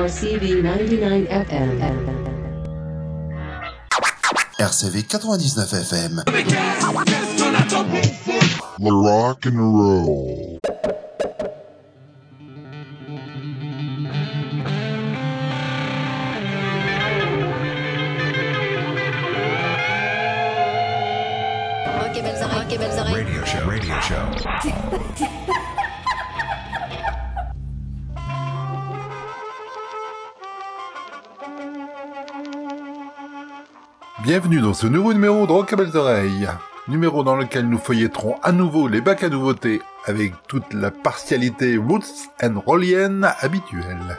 RCV 99 FM. RCV 99 FM. The rock and roll. Radio show. Radio show. Bienvenue dans ce nouveau numéro de Rock à Belles Oreilles. Numéro dans lequel nous feuilletterons à nouveau les bacs à nouveautés avec toute la partialité roots and rollienne habituelle.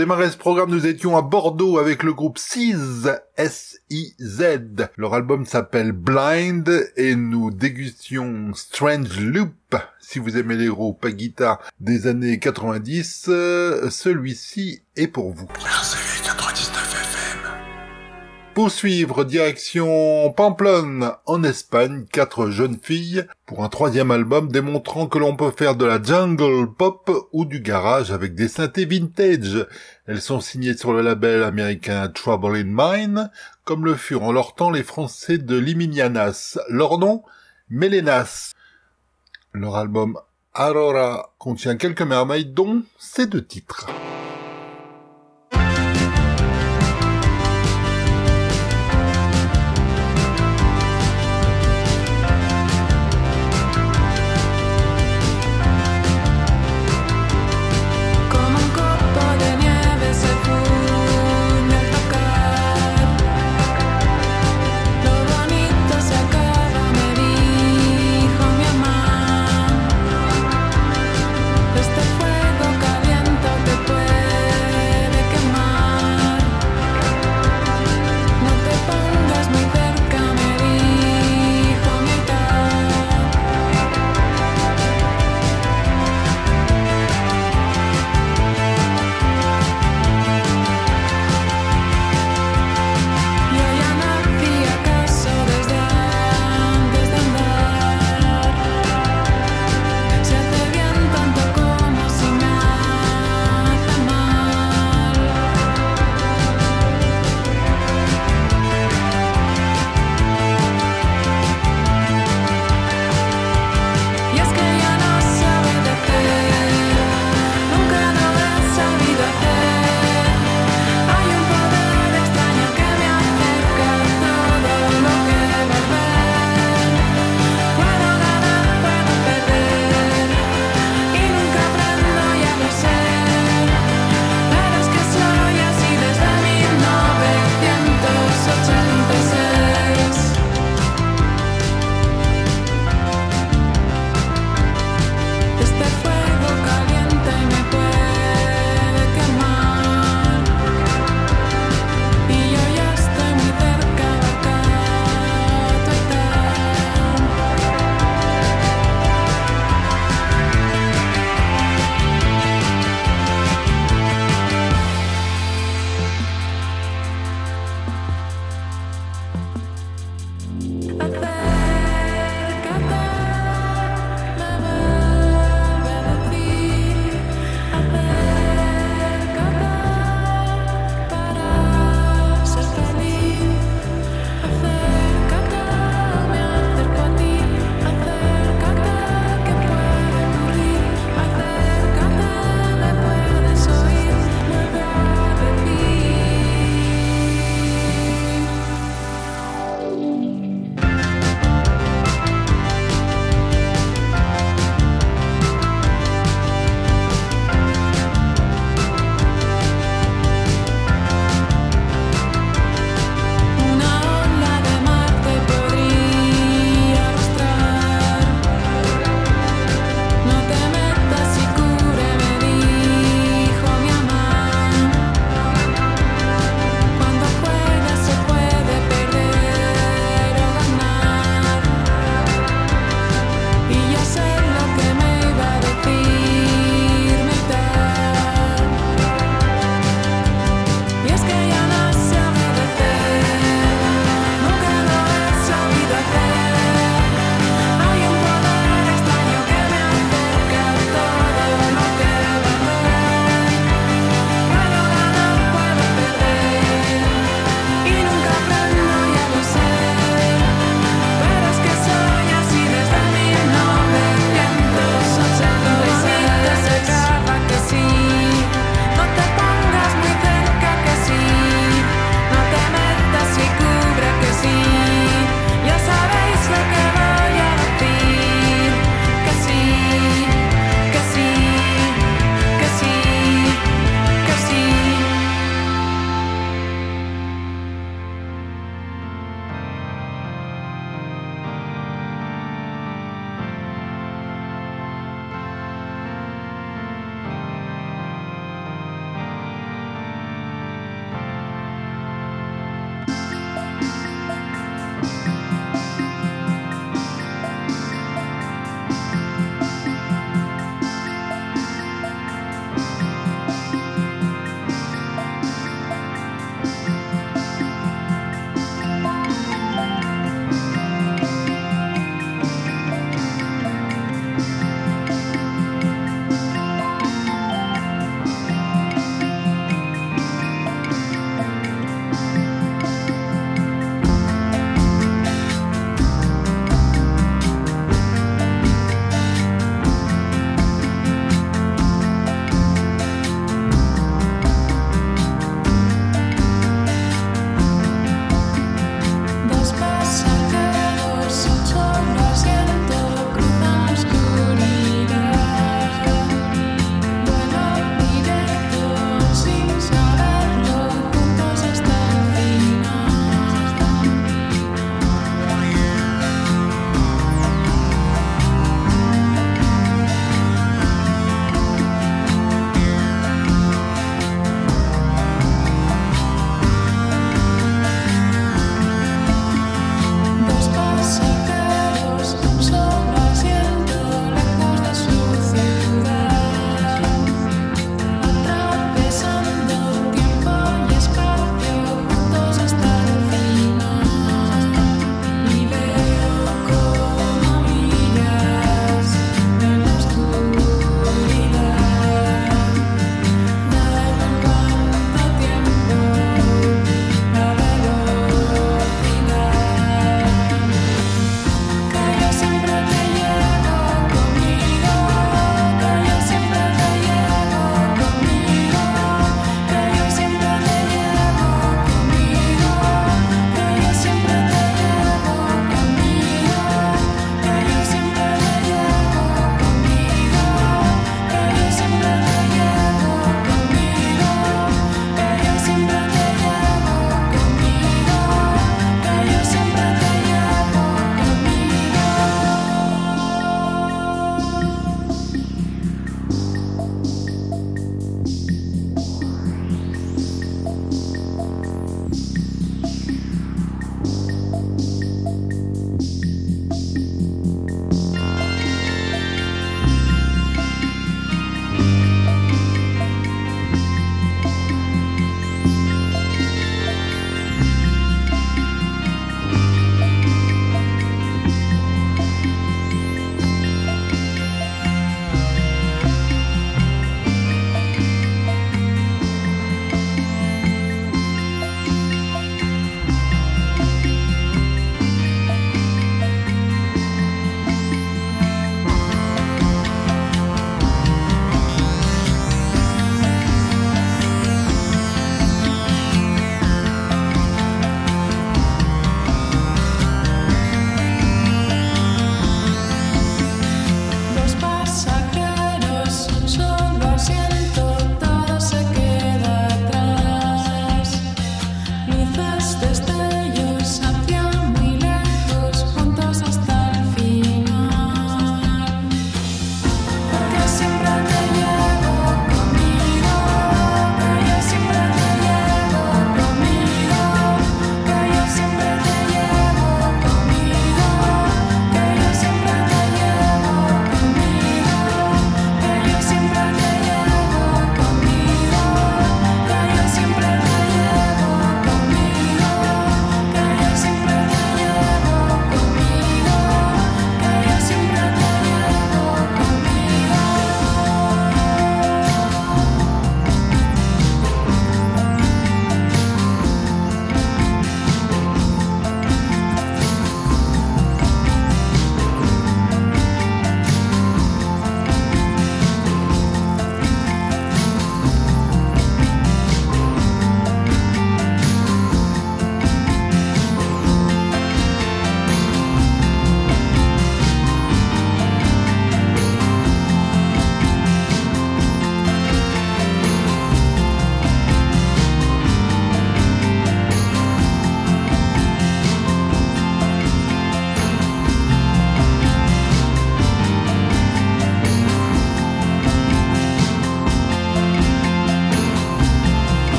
Démarrer ce programme, nous étions à Bordeaux avec le groupe Siz, S-I-Z. Leur album s'appelle Blind et nous dégustions Strange Loop. Si vous aimez les groupes à guitare des années 90, euh, celui-ci est pour vous. RCV 99 FM. Pour suivre, direction Pamplonne, en Espagne, quatre jeunes filles, pour un troisième album démontrant que l'on peut faire de la jungle pop ou du garage avec des synthés vintage. Elles sont signées sur le label américain Trouble in Mind, comme le furent en leur temps les Français de Liminianas. Leur nom Mélénas. Leur album Aurora contient quelques merveilles dont ces deux titres.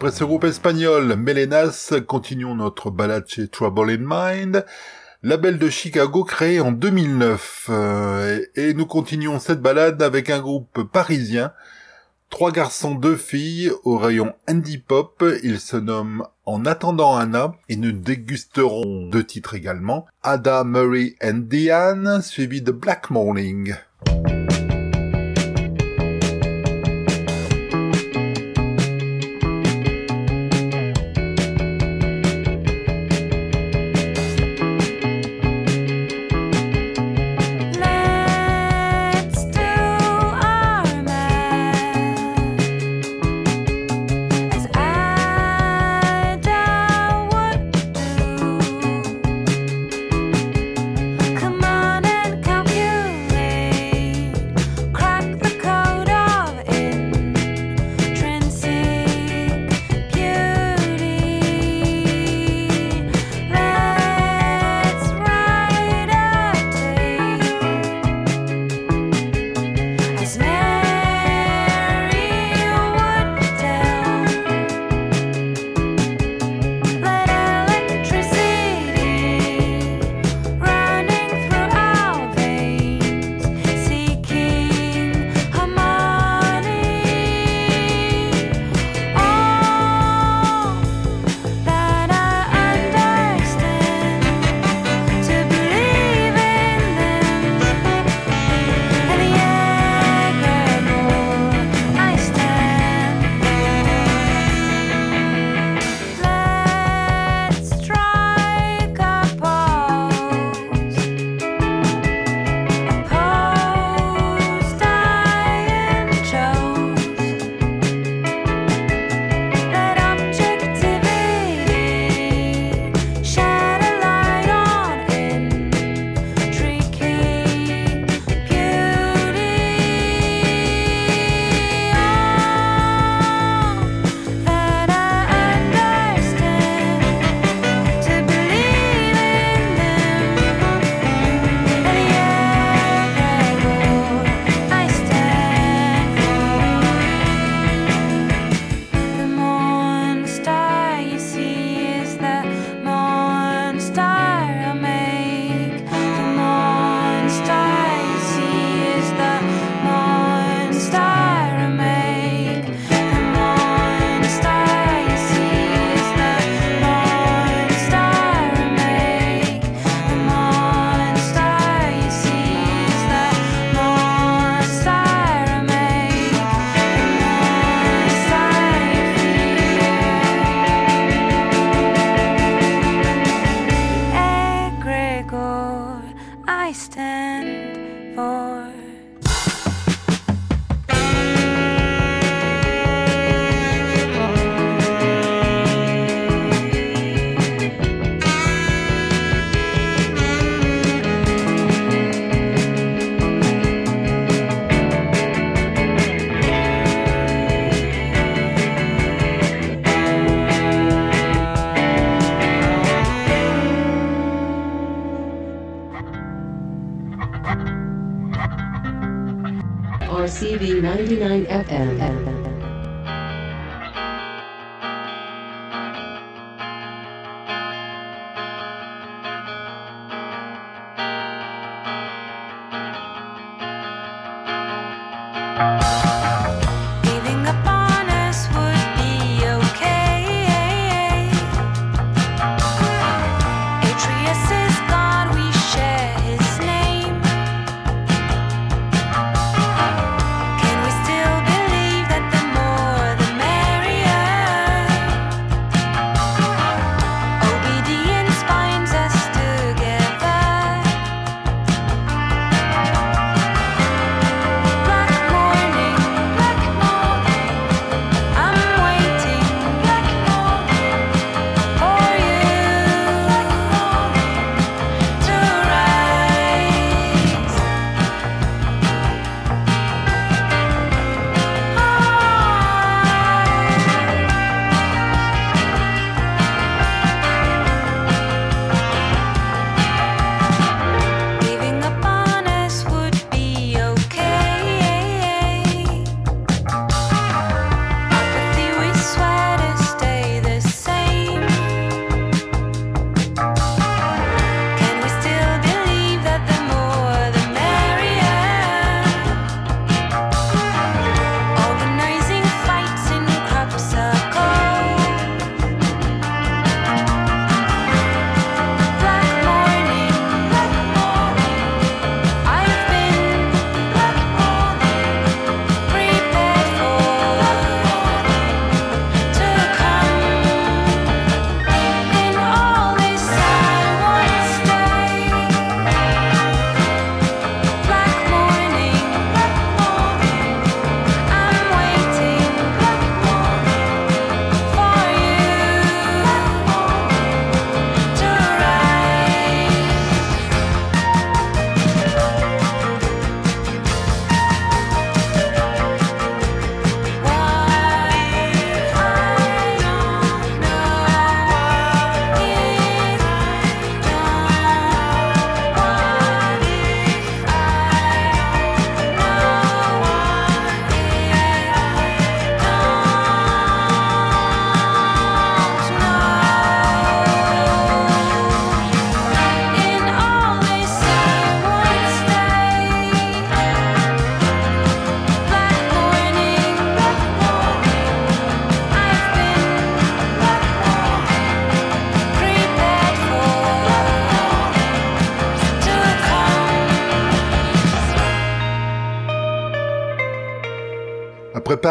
Après ce groupe espagnol, Melenas, continuons notre balade chez Trouble in Mind, label de Chicago créé en 2009. Euh, et, nous continuons cette balade avec un groupe parisien, trois garçons, deux filles, au rayon indie pop. Ils se nomment En attendant Anna et nous dégusterons deux titres également, Ada Murray and Diane, suivi de Black Morning. CB 99 FM.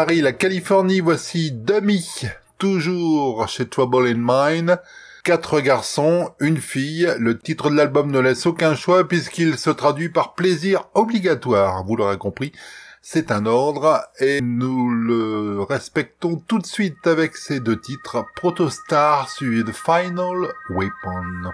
Paris, la Californie, voici Dummy, toujours chez Trouble in Mind. Quatre garçons, une fille. Le titre de l'album ne laisse aucun choix puisqu'il se traduit par plaisir obligatoire. Vous l'aurez compris, c'est un ordre et nous le respectons tout de suite avec ces deux titres. Protostar suivi Final Weapon.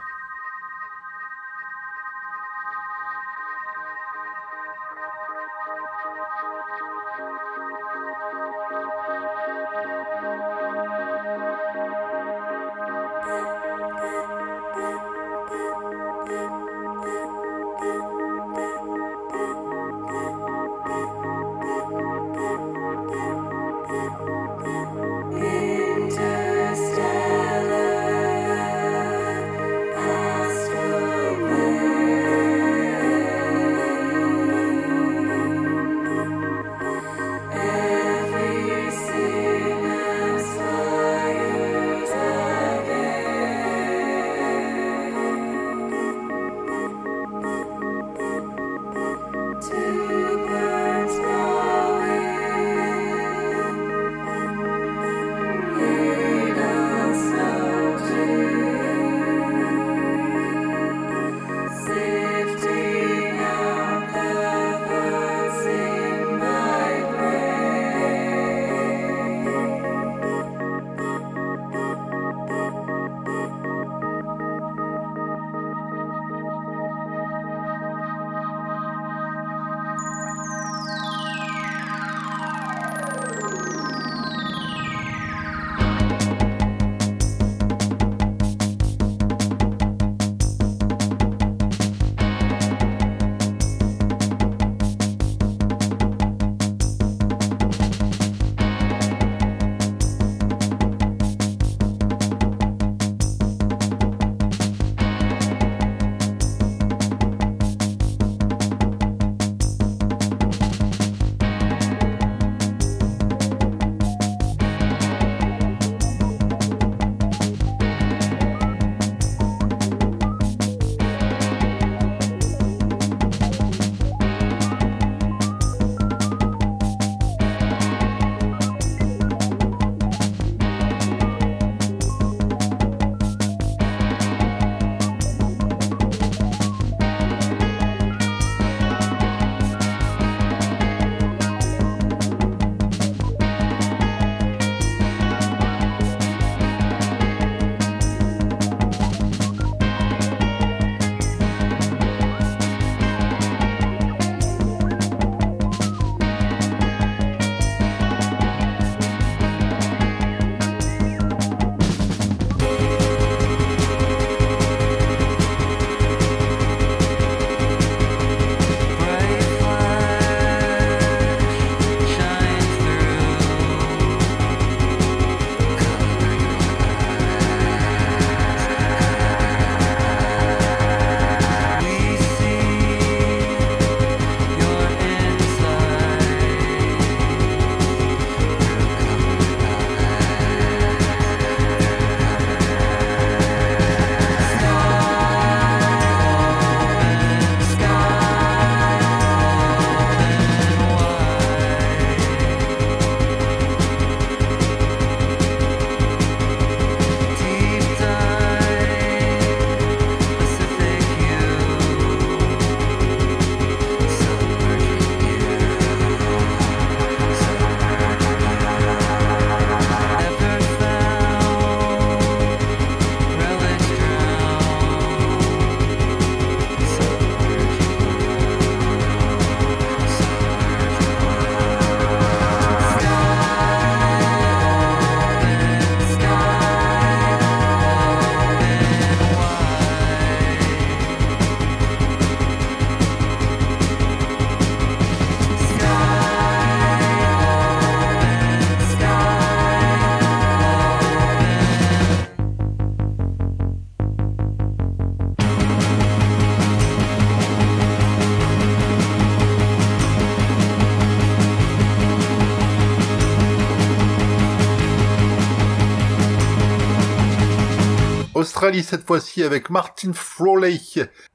Australie cette fois-ci avec Martin Frawley.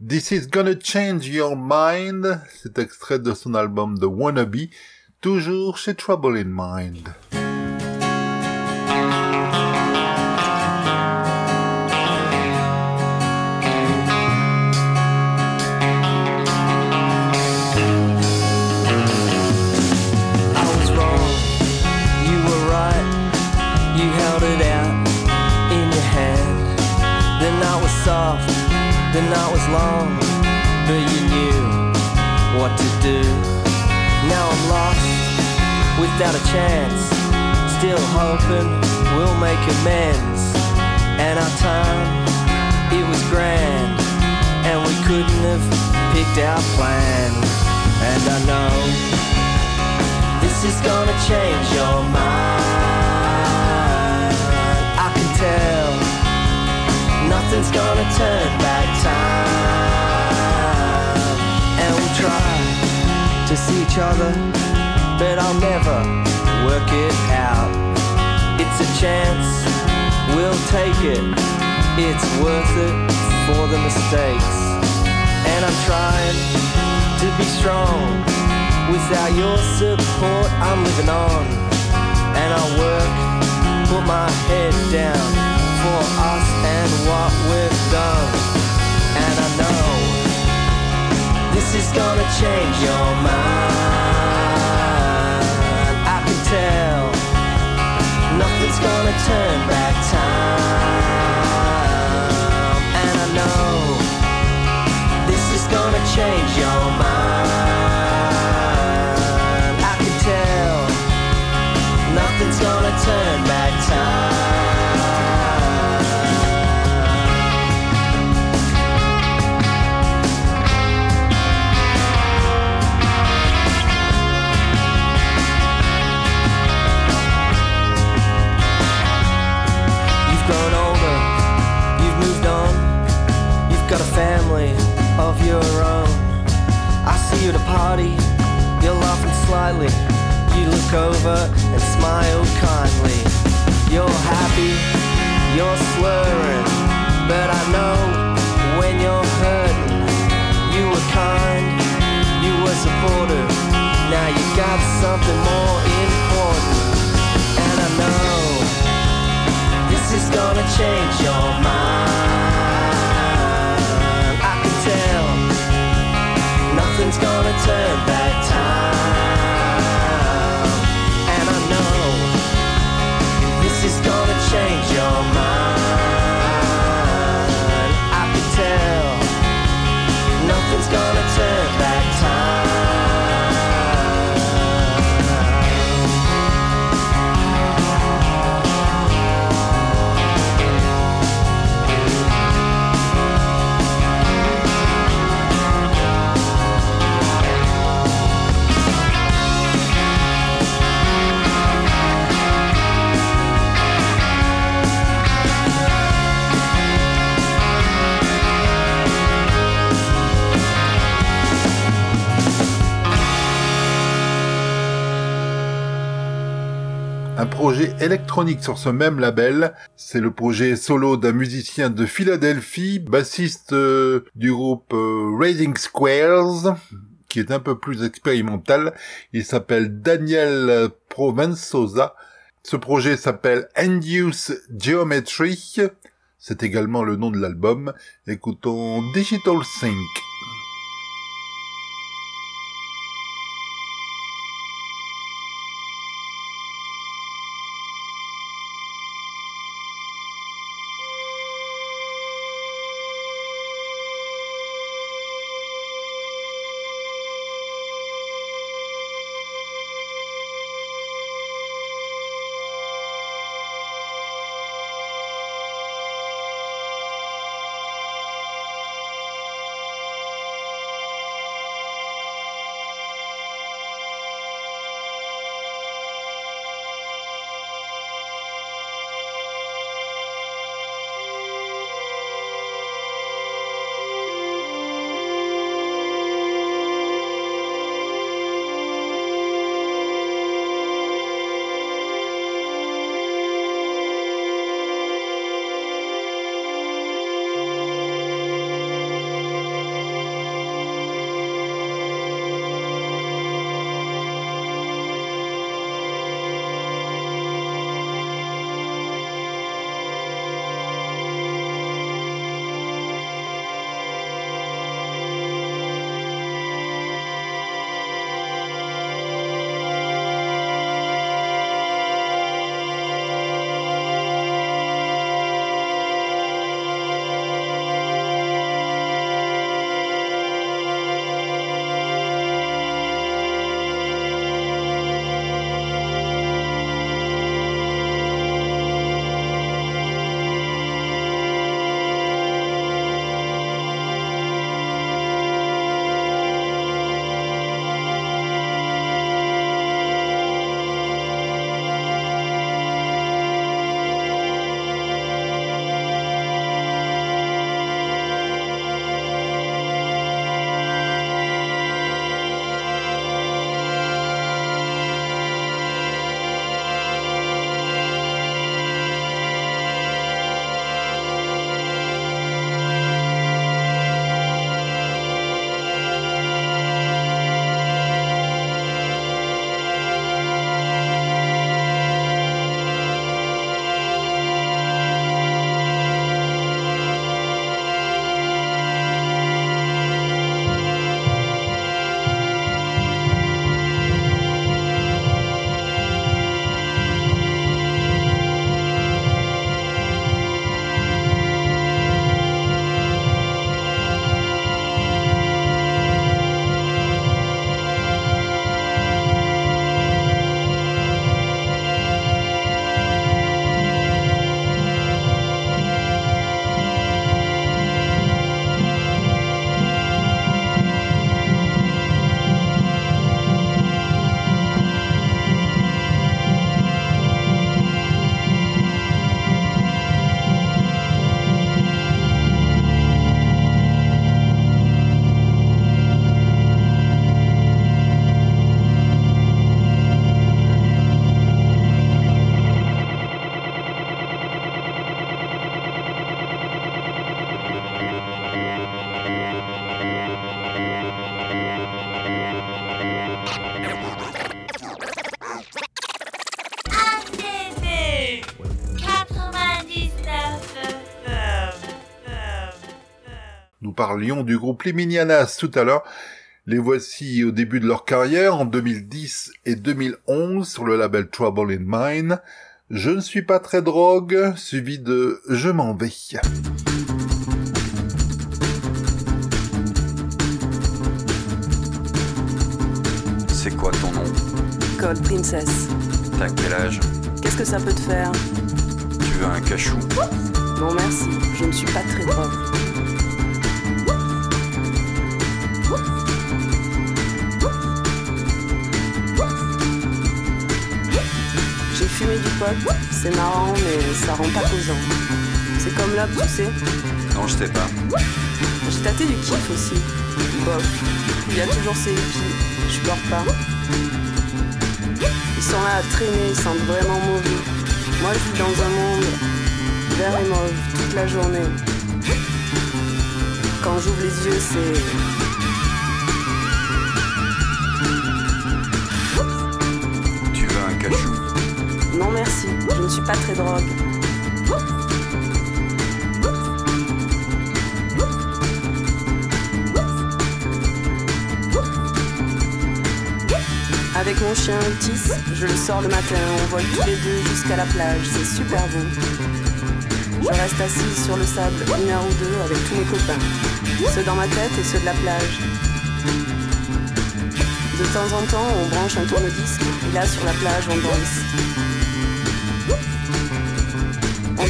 This is gonna change your mind. C'est extrait de son album The Wannabe. toujours chez Trouble in Mind. The night was long, but you knew what to do. Now I'm lost without a chance, still hoping we'll make amends. And our time, it was grand, and we couldn't have picked our plan. And I know. This is gonna change your mind. I can tell. Nothing's gonna turn back to see each other, but I'll never work it out. It's a chance, we'll take it. It's worth it for the mistakes. And I'm trying to be strong. Without your support, I'm living on. And I'll work, put my head down for us and what we've done. This is gonna change your mind. I can tell nothing's gonna turn back time. And I know this is gonna change your mind. Your own. I see you at a party, you're laughing slightly. You look over and smile kindly. You're happy, you're slurring, but I know when you're hurting. You were kind, you were supportive. Now you got something more important, and I know. This is gonna change your mind. Nothing's gonna turn back time. And I know this is gonna change your électronique sur ce même label, c'est le projet solo d'un musicien de Philadelphie, bassiste euh, du groupe euh, Raising Squares, qui est un peu plus expérimental. Il s'appelle Daniel Provenzosa. Ce projet s'appelle Induce Geometry. C'est également le nom de l'album. Écoutons Digital Sync. Parlions du groupe Les Minianas tout à l'heure. Les voici au début de leur carrière en 2010 et 2011 sur le label Trouble in Mine. Je ne suis pas très drogue, suivi de Je m'en vais. C'est quoi ton nom? Cold Princess. T'as quel âge? Qu'est-ce que ça peut te faire? Tu veux un cachou? Non merci, je ne suis pas très drogue. C'est marrant mais ça rend pas causant. C'est comme l'op, tu sais. Non, je sais pas. J'ai tâté du kiff aussi. Bof. Il y a toujours ces hippies. Je pleure pas. Ils sont là à traîner, ils sentent vraiment mauvais. Moi, je vis dans un monde vert et mauve toute la journée. Quand j'ouvre les yeux, c'est. Pas très drogue. Avec mon chien Otis, je le sors le matin, on vole tous les deux jusqu'à la plage, c'est super beau. Je reste assise sur le sable une heure ou deux avec tous mes copains, ceux dans ma tête et ceux de la plage. De temps en temps, on branche un tourne-disque et là sur la plage, on danse.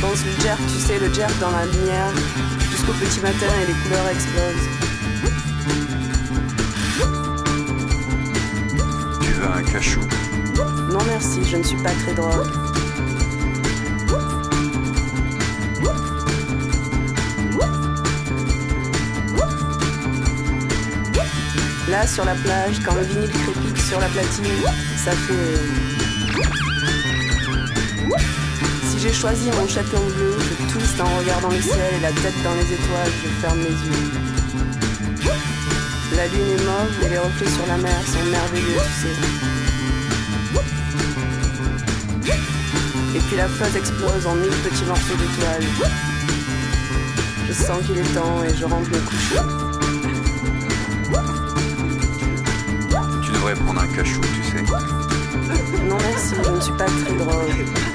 Danse le jerk, tu sais, le jerk dans la lumière, jusqu'au petit matin et les couleurs explosent. Tu veux un cachou? Non merci, je ne suis pas très drogue. Là, sur la plage, quand le vinyle crépite sur la platine, ça fait... j'ai choisi mon château bleu, je twiste en regardant le ciel et la tête dans les étoiles, je ferme les yeux. La lune est mauve et les reflets sur la mer sont merveilleux, tu sais. Et puis la fuzz explose en mille petits morceaux d'étoiles. Je sens qu'il est temps et je rentre me coucher. Tu devrais prendre un cachou, tu sais. Non merci, je ne suis pas très drogue.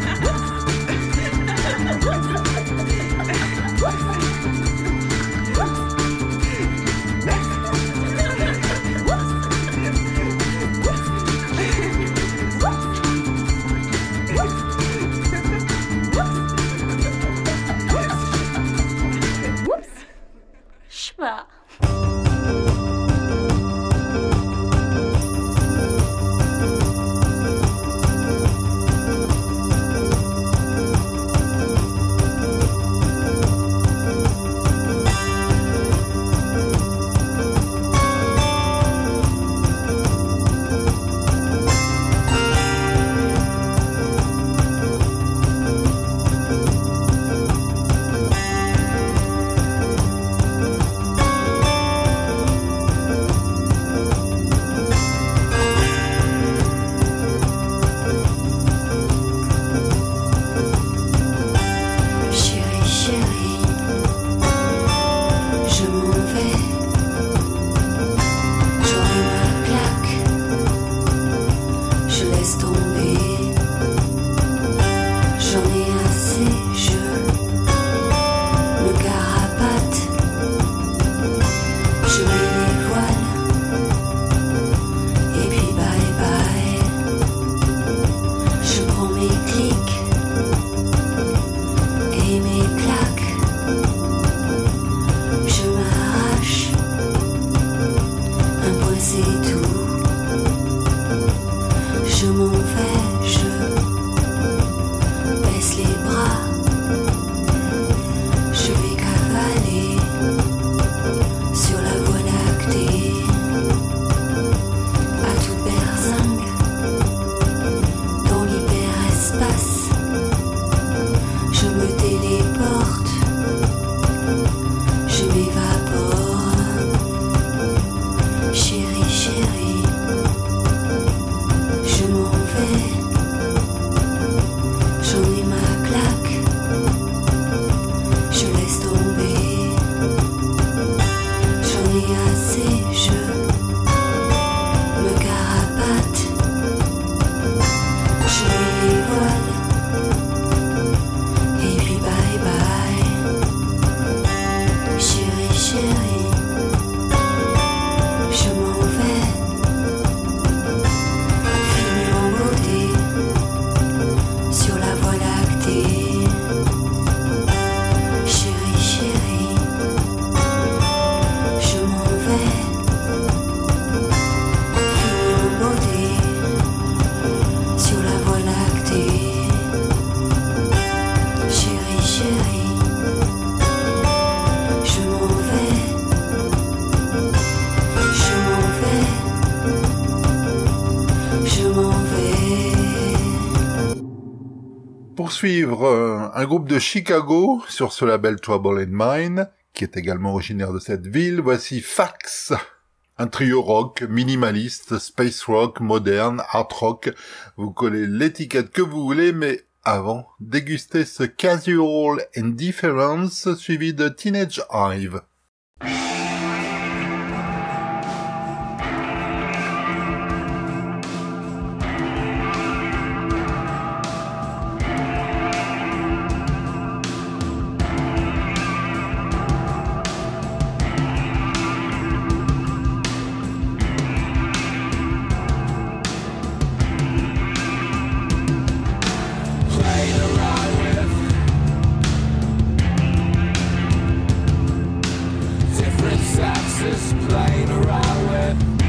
Poursuivre, euh, un groupe de Chicago sur ce label Trouble in Mind, qui est également originaire de cette ville, voici Fax. Un trio rock, minimaliste, space rock, moderne, art rock. Vous collez l'étiquette que vous voulez, mais avant, dégustez ce Casual Indifference suivi de Teenage Hive. taxes plane around with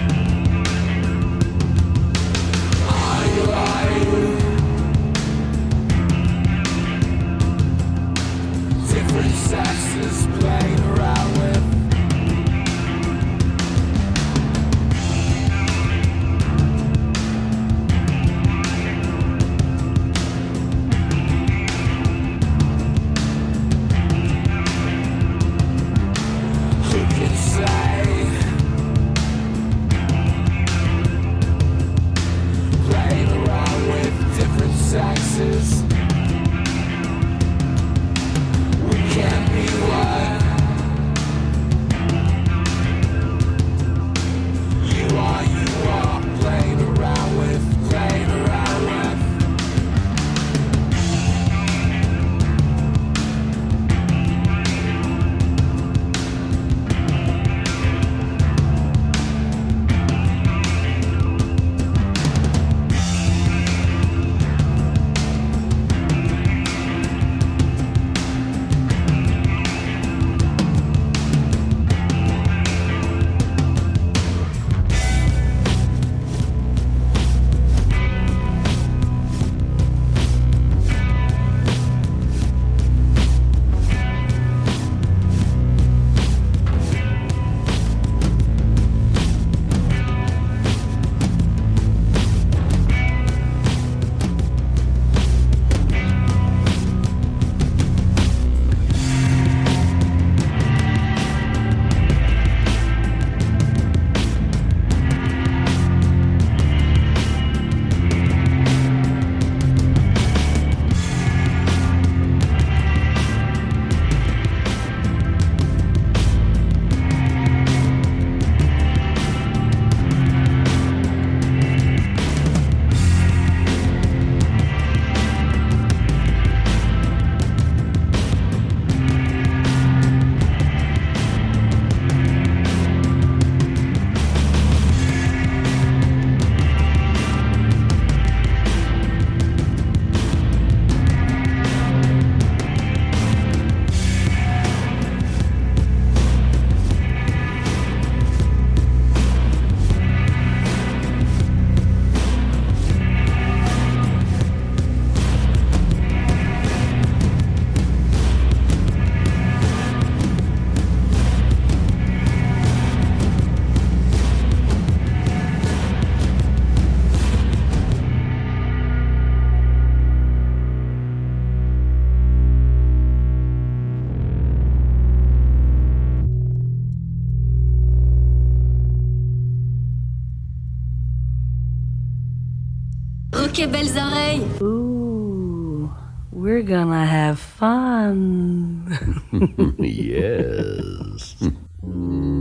Ok, belles oreilles. Ooh, we're gonna have fun. yes.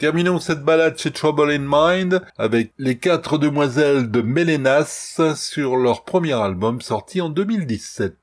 Terminons cette balade chez Trouble in Mind avec les quatre demoiselles de Mélénas sur leur premier album sorti en 2017.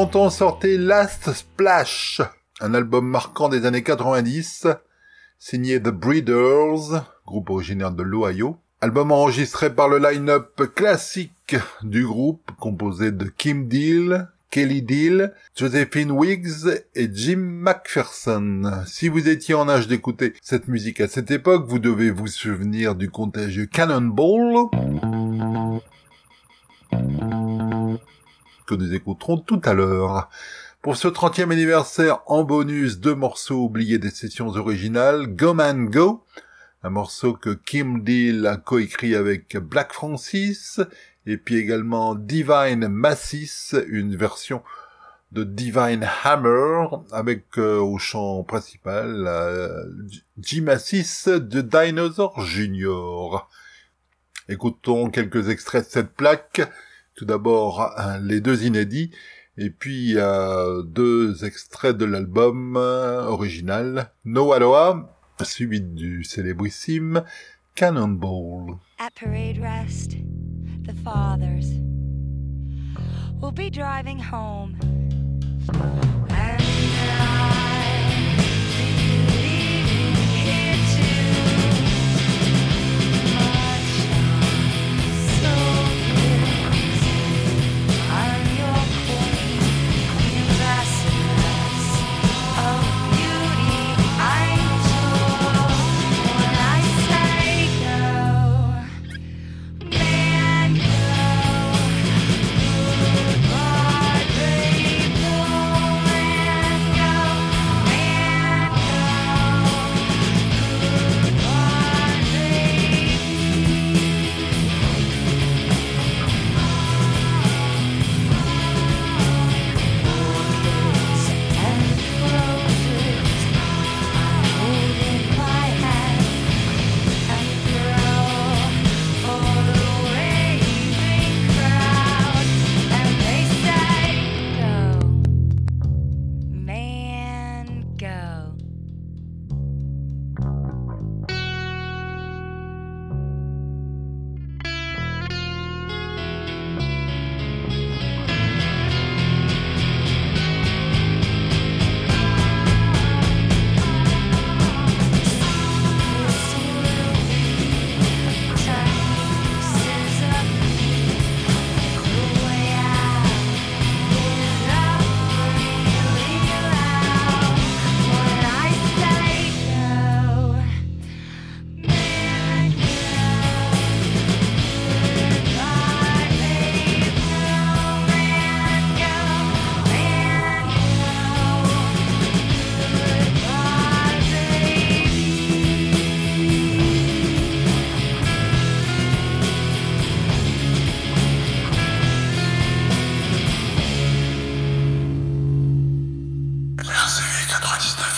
30 ans sortait Last Splash, un album marquant des années 90, signé The Breeders, groupe originaire de l'Ohio. Album enregistré par le line-up classique du groupe, composé de Kim Deal, Kelly Deal, Josephine Wiggs et Jim McPherson. Si vous étiez en âge d'écouter cette musique à cette époque, vous devez vous souvenir du contagieux Cannonball que nous écouterons tout à l'heure. Pour ce 30e anniversaire, en bonus, deux morceaux oubliés des sessions originales, Go Man Go, un morceau que Kim Deal a coécrit avec Black Francis, et puis également Divine Massis, une version de Divine Hammer, avec euh, au chant principal euh, Jim Massis de Dinosaur Junior. Écoutons quelques extraits de cette plaque. Tout d'abord, euh, les deux inédits, et puis euh, deux extraits de l'album euh, original, No Aloha, suivi du célébrissime Cannonball. At parade rest, the fathers will be driving home. と同時に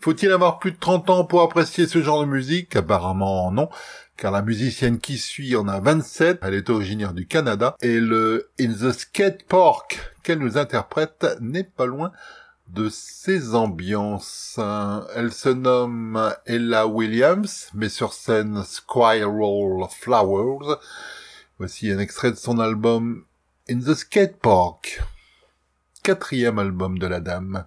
Faut-il avoir plus de 30 ans pour apprécier ce genre de musique? Apparemment non, car la musicienne qui suit en a 27, elle est originaire du Canada, et le In the Skate Park qu'elle nous interprète n'est pas loin de ces ambiances. Elle se nomme Ella Williams, mais sur scène Squirrel Flowers. Voici un extrait de son album In the Skate Park, quatrième album de la dame.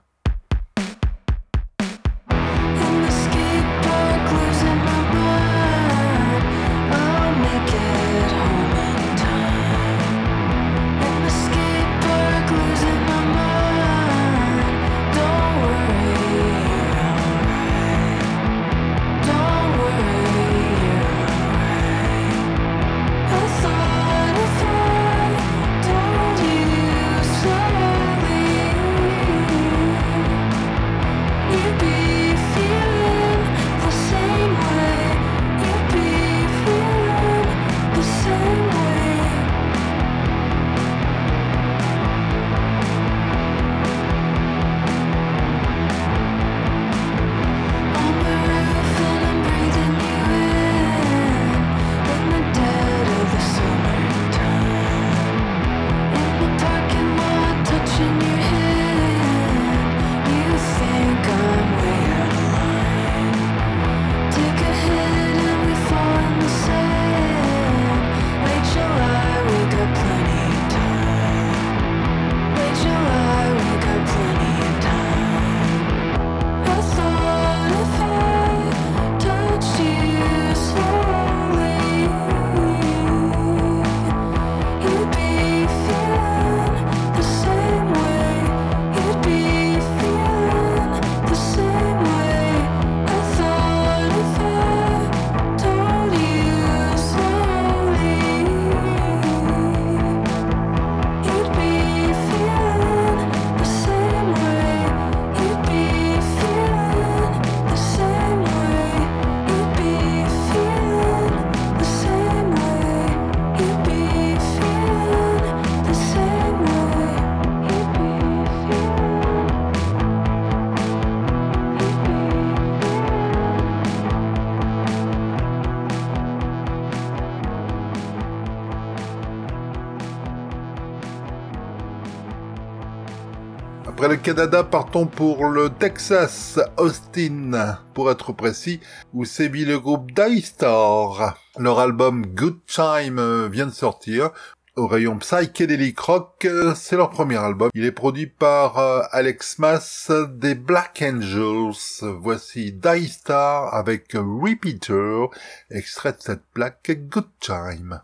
Partons pour le Texas, Austin, pour être précis, où sévit le groupe Daystar. Leur album Good Time euh, vient de sortir. Au rayon psychédélique rock, euh, c'est leur premier album. Il est produit par euh, Alex Mass des Black Angels. Voici Daystar avec Repeater, extrait de cette plaque Good Time.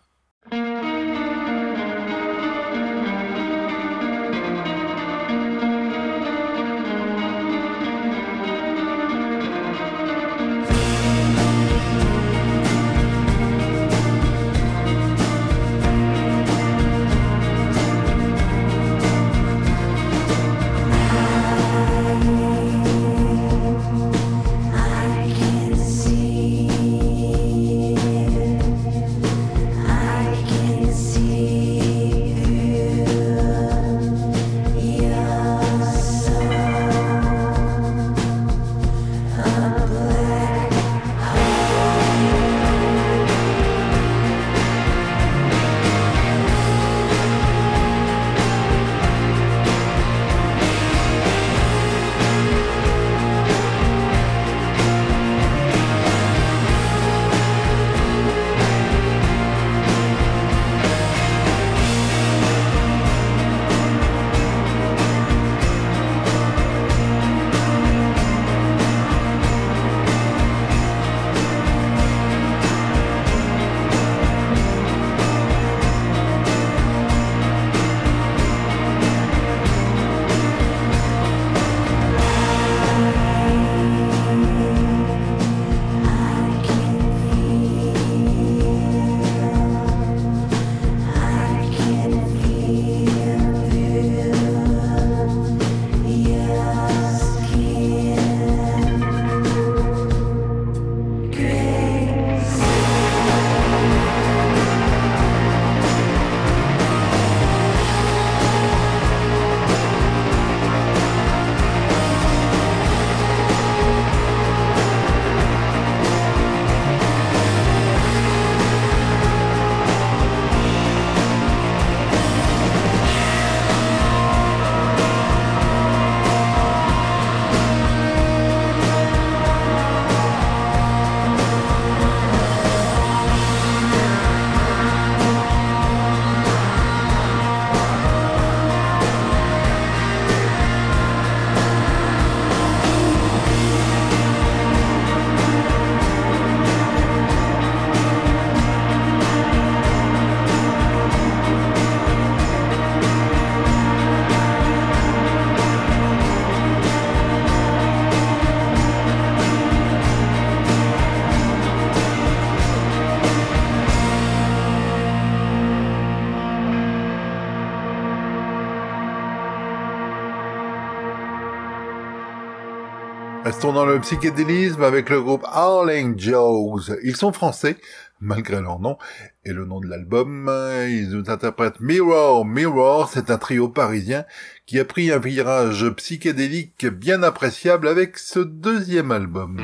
Restons dans le psychédélisme avec le groupe Howling Joes. Ils sont français, malgré leur nom et le nom de l'album. Ils nous interprètent Mirror. Mirror, c'est un trio parisien qui a pris un virage psychédélique bien appréciable avec ce deuxième album.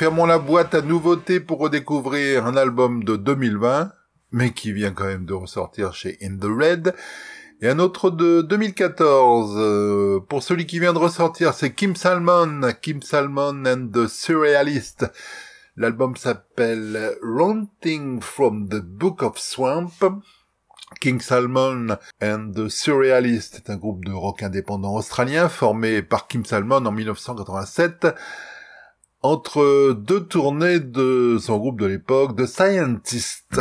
fermons la boîte à nouveautés pour redécouvrir un album de 2020, mais qui vient quand même de ressortir chez In the Red, et un autre de 2014. Euh, pour celui qui vient de ressortir, c'est Kim Salmon, Kim Salmon and the Surrealist. L'album s'appelle Ranting from the Book of Swamp. King Salmon and the Surrealist est un groupe de rock indépendant australien formé par Kim Salmon en 1987 entre deux tournées de son groupe de l'époque, The Scientist.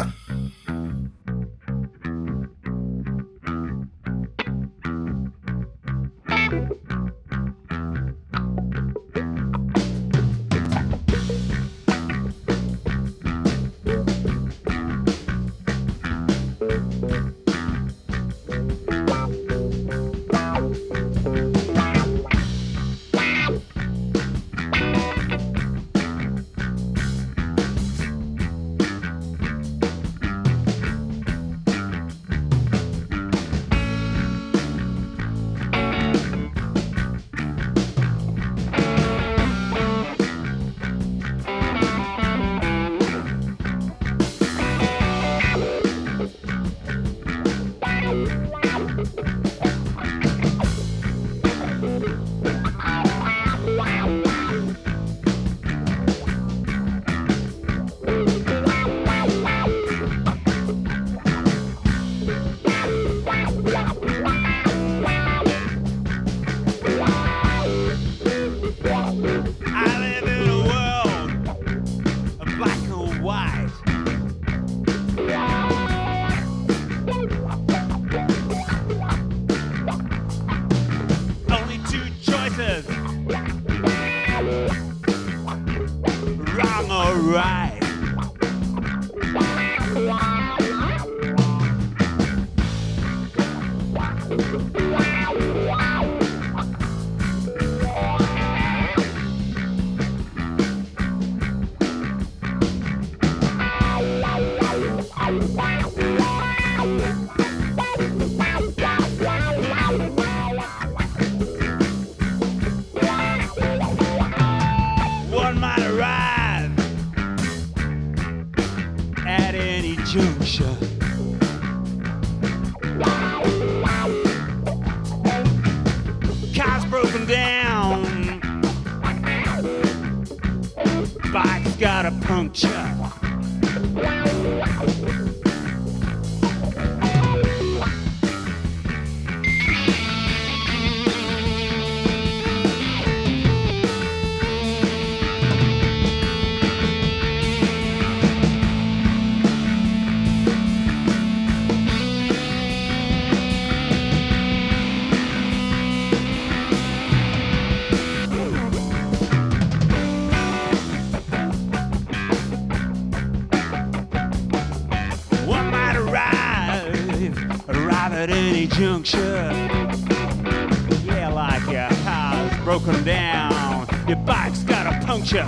broken down. Your bike's got a puncture.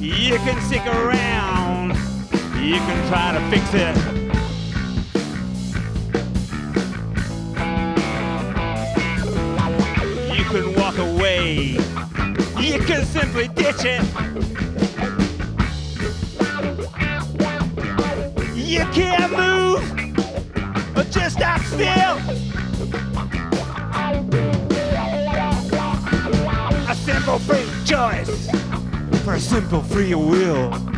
You can stick around. You can try to fix it. You can walk away. You can simply ditch it. simple free will.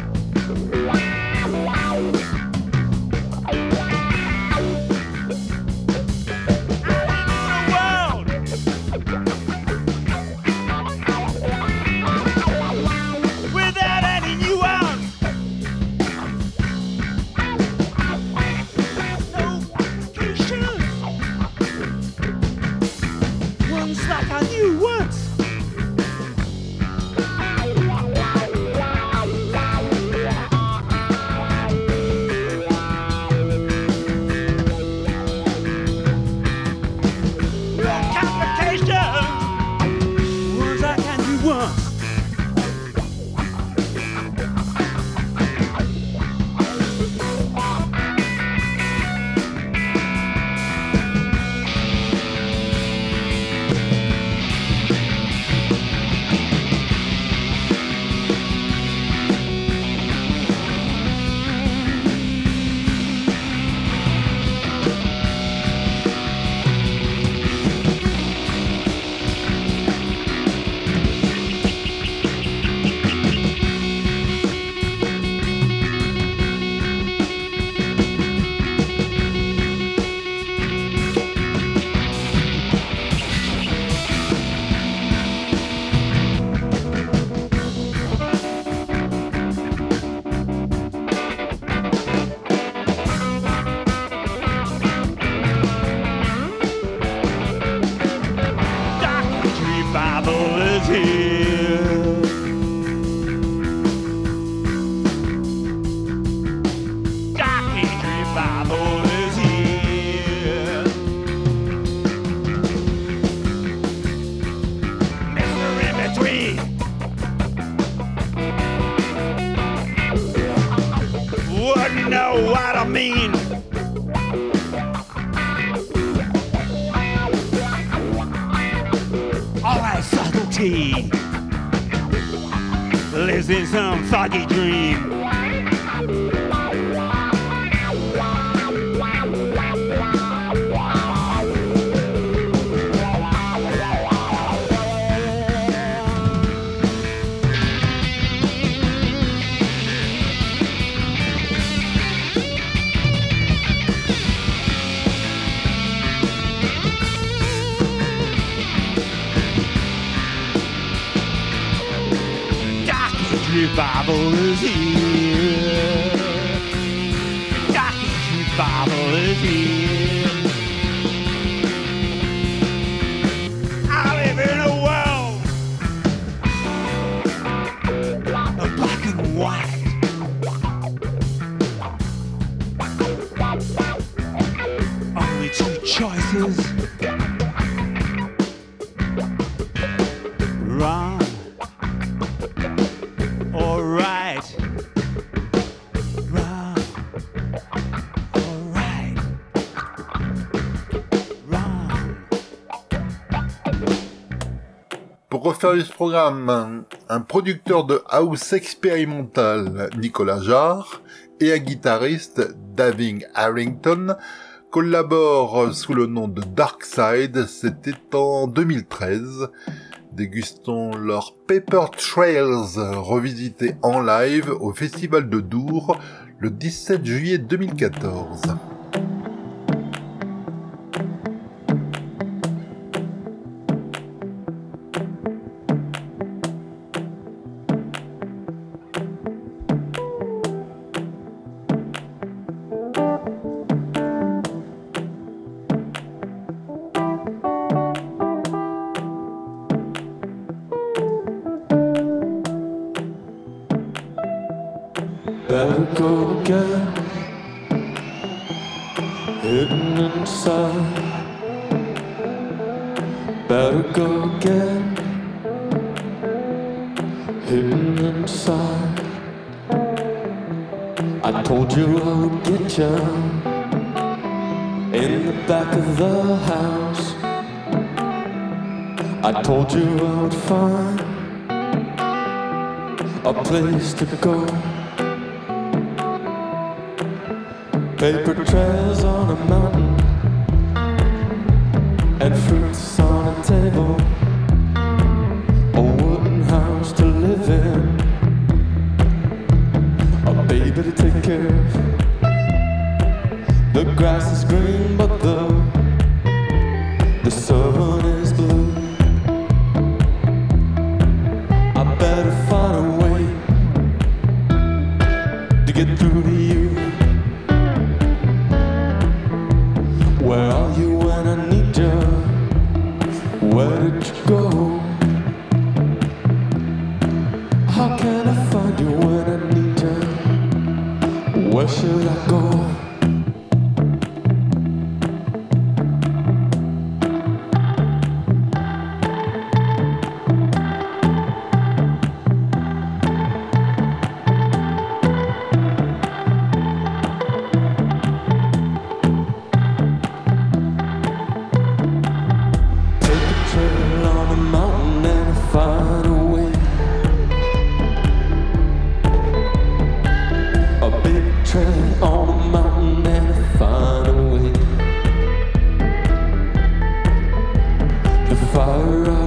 Doggy pour refaire ce programme un, producteur de house expérimental, Nicolas Jarre, et un guitariste, Davin Harrington, collaborent sous le nom de Darkside, c'était en 2013. Dégustons leur Paper Trails revisité en live au Festival de Dour le 17 juillet 2014.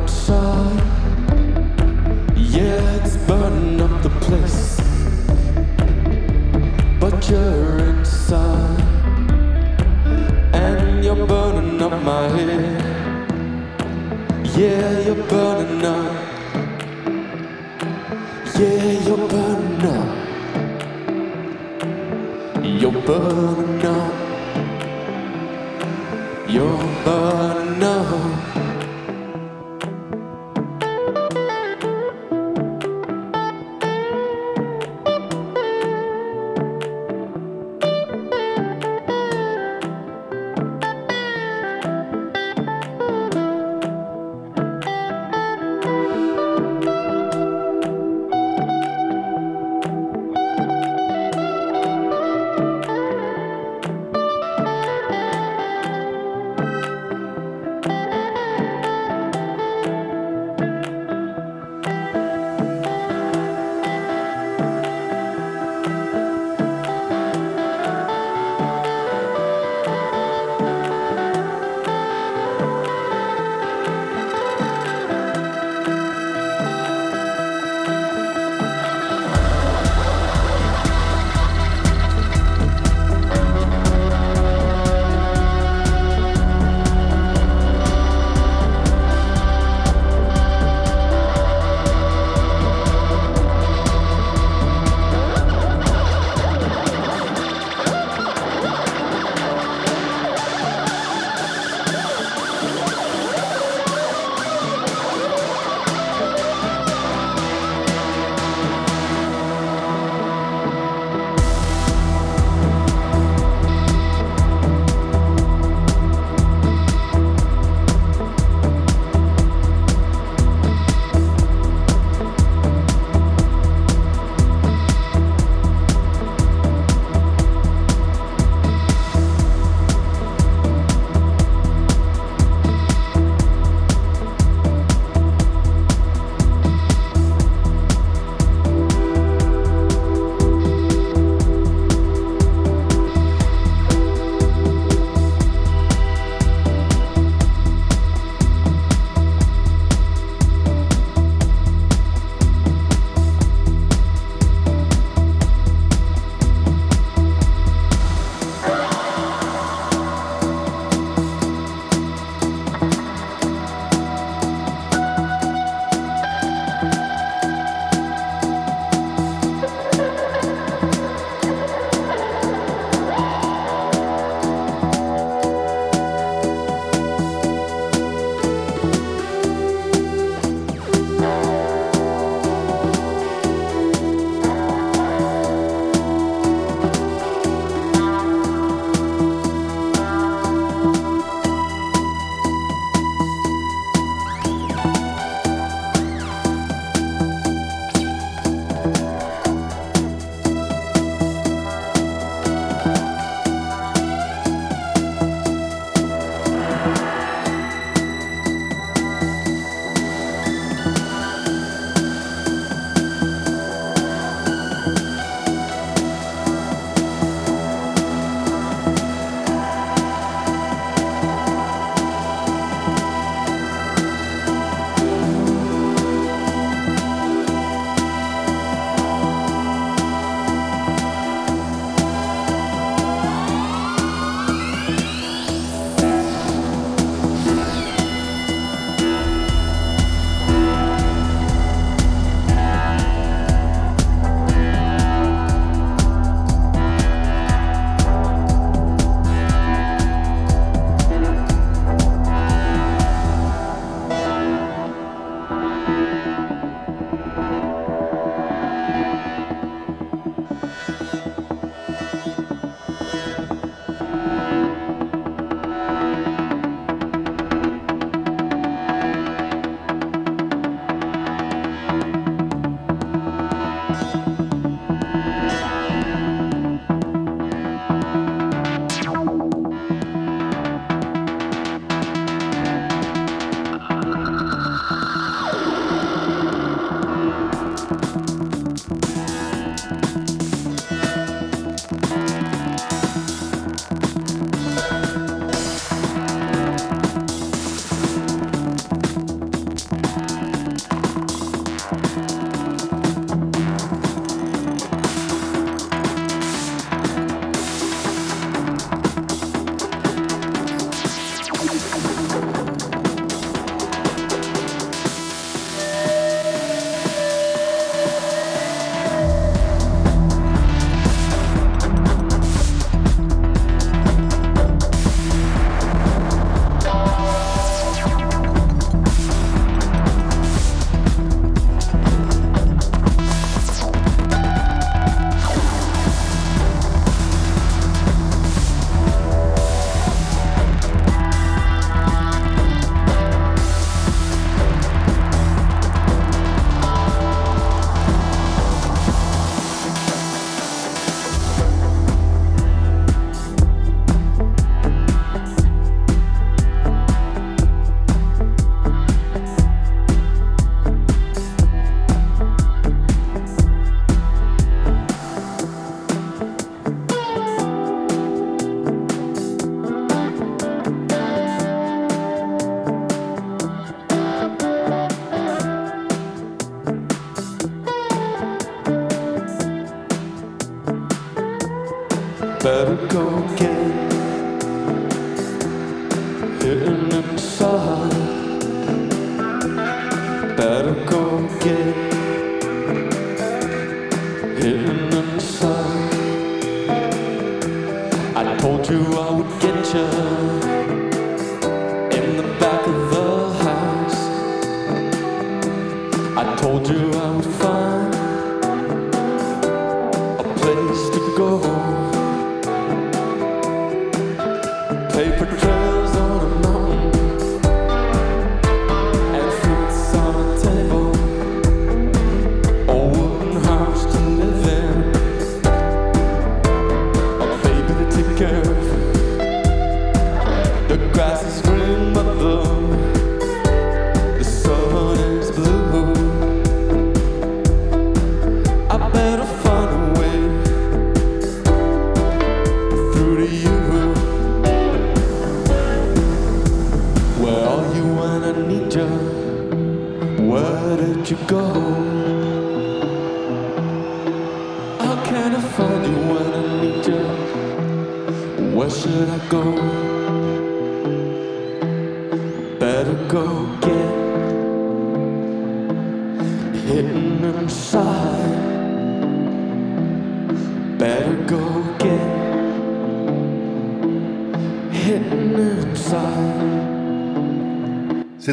Outside, yeah, it's burning up the place. But you're inside, and you're burning up my head. Yeah, you're burning up. Yeah, you're burning up. You're burning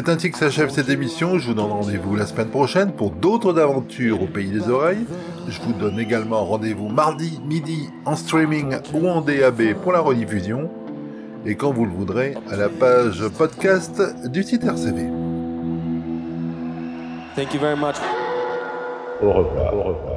C'est ainsi que s'achève cette émission. Je vous donne rendez-vous la semaine prochaine pour d'autres aventures au pays des oreilles. Je vous donne également rendez-vous mardi midi en streaming ou en DAB pour la rediffusion. Et quand vous le voudrez, à la page podcast du site RCV. Thank you very much. Au revoir. Au revoir.